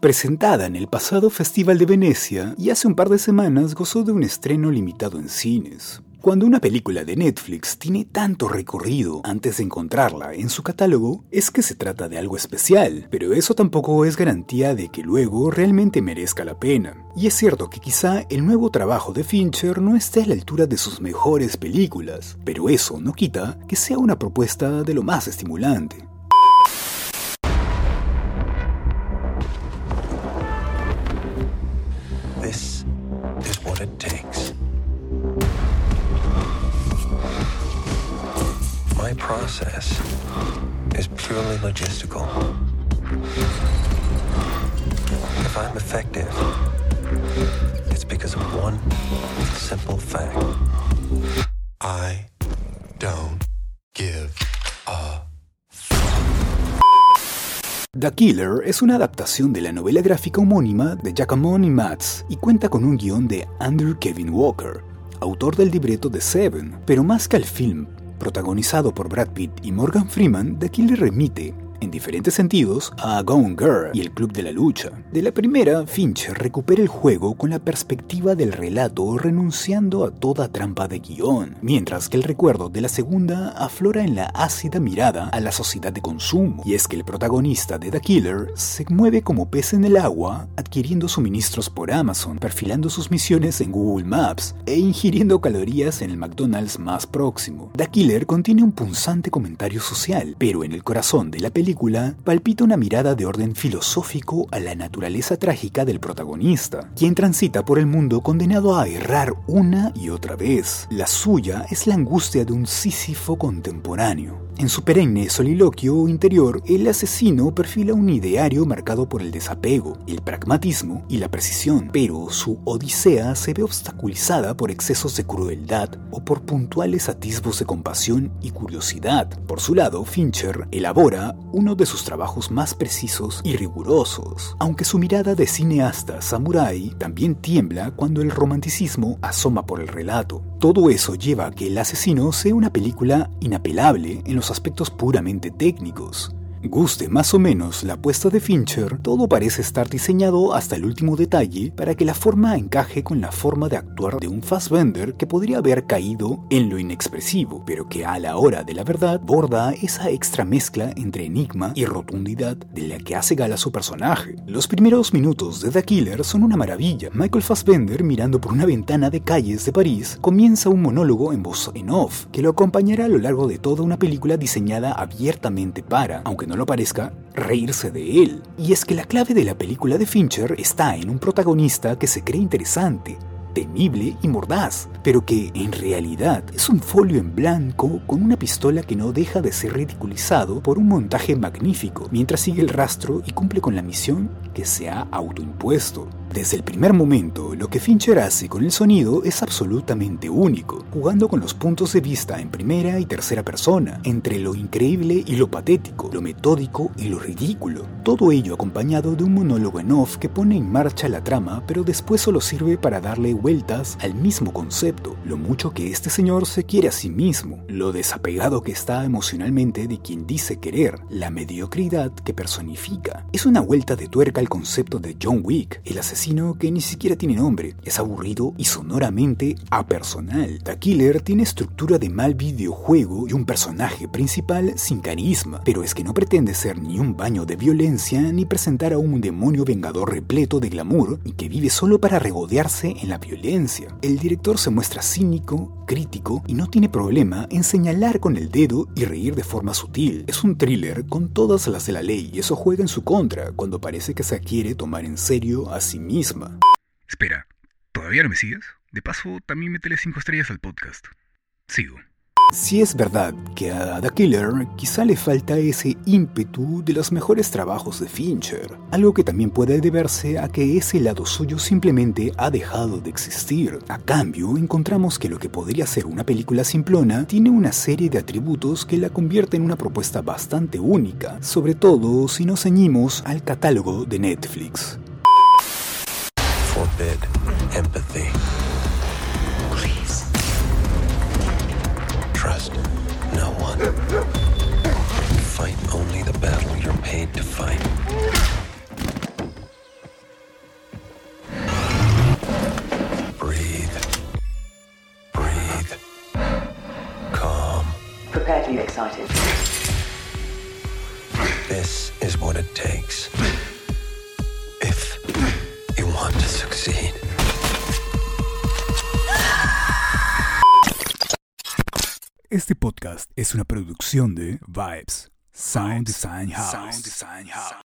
Presentada en el pasado Festival de Venecia y hace un par de semanas gozó de un estreno limitado en cines. Cuando una película de Netflix tiene tanto recorrido antes de encontrarla en su catálogo, es que se trata de algo especial, pero eso tampoco es garantía de que luego realmente merezca la pena. Y es cierto que quizá el nuevo trabajo de Fincher no esté a la altura de sus mejores películas, pero eso no quita que sea una propuesta de lo más estimulante. It takes. My process is purely logistical. If I'm effective, it's because of one simple fact. I don't give a The Killer es una adaptación de la novela gráfica homónima de Giacomo y y cuenta con un guion de Andrew Kevin Walker, autor del libreto de Seven, pero más que al film, protagonizado por Brad Pitt y Morgan Freeman, The Killer remite, en diferentes sentidos, a Gone Girl y el Club de la Lucha. De la primera, Fincher recupera el juego con la perspectiva del relato renunciando a toda trampa de guion, mientras que el recuerdo de la segunda aflora en la ácida mirada a la sociedad de consumo, y es que el protagonista de The Killer se mueve como pez en el agua, adquiriendo suministros por Amazon, perfilando sus misiones en Google Maps e ingiriendo calorías en el McDonald's más próximo. The Killer contiene un punzante comentario social, pero en el corazón de la película palpita una mirada de orden filosófico a la naturaleza trágica del protagonista, quien transita por el mundo condenado a errar una y otra vez. La suya es la angustia de un Sísifo contemporáneo. En su perenne soliloquio interior, el asesino perfila un ideario marcado por el desapego, el pragmatismo y la precisión, pero su odisea se ve obstaculizada por excesos de crueldad o por puntuales atisbos de compasión y curiosidad. Por su lado, Fincher elabora uno de sus trabajos más precisos y rigurosos, aunque su mirada de cineasta samurái también tiembla cuando el romanticismo asoma por el relato. Todo eso lleva a que El asesino sea una película inapelable en los aspectos puramente técnicos. Guste más o menos la apuesta de Fincher, todo parece estar diseñado hasta el último detalle para que la forma encaje con la forma de actuar de un Fassbender que podría haber caído en lo inexpresivo, pero que a la hora de la verdad borda esa extra mezcla entre enigma y rotundidad de la que hace gala su personaje. Los primeros minutos de The Killer son una maravilla. Michael Fassbender, mirando por una ventana de calles de París, comienza un monólogo en voz en off, que lo acompañará a lo largo de toda una película diseñada abiertamente para, aunque no lo parezca, reírse de él. Y es que la clave de la película de Fincher está en un protagonista que se cree interesante, temible y mordaz, pero que en realidad es un folio en blanco con una pistola que no deja de ser ridiculizado por un montaje magnífico, mientras sigue el rastro y cumple con la misión que se ha autoimpuesto. Desde el primer momento, lo que Fincher hace con el sonido es absolutamente único, jugando con los puntos de vista en primera y tercera persona, entre lo increíble y lo patético, lo metódico y lo ridículo. Todo ello acompañado de un monólogo en off que pone en marcha la trama, pero después solo sirve para darle vueltas al mismo concepto, lo mucho que este señor se quiere a sí mismo, lo desapegado que está emocionalmente de quien dice querer, la mediocridad que personifica. Es una vuelta de tuerca al concepto de John Wick, el asesino que ni siquiera tiene nombre. Es aburrido y sonoramente apersonal. The Killer tiene estructura de mal videojuego y un personaje principal sin carisma, pero es que no pretende ser ni un baño de violencia ni presentar a un demonio vengador repleto de glamour y que vive solo para regodearse en la violencia. El director se muestra cínico, crítico y no tiene problema en señalar con el dedo y reír de forma sutil. Es un thriller con todas las de la ley y eso juega en su contra cuando parece que se quiere tomar en serio a sí mismo misma. Espera, ¿todavía no me sigues? De paso, también métele 5 estrellas al podcast. Sigo. Si es verdad que a The Killer quizá le falta ese ímpetu de los mejores trabajos de Fincher, algo que también puede deberse a que ese lado suyo simplemente ha dejado de existir. A cambio, encontramos que lo que podría ser una película simplona tiene una serie de atributos que la convierte en una propuesta bastante única, sobre todo si nos ceñimos al catálogo de Netflix. forbid empathy. Please. Trust no one. Fight only the battle you're paid to fight. Breathe. Breathe. Calm. Prepare to be excited. This is what it takes. Succeed. Este podcast es una producción de Vibes Sound Design House.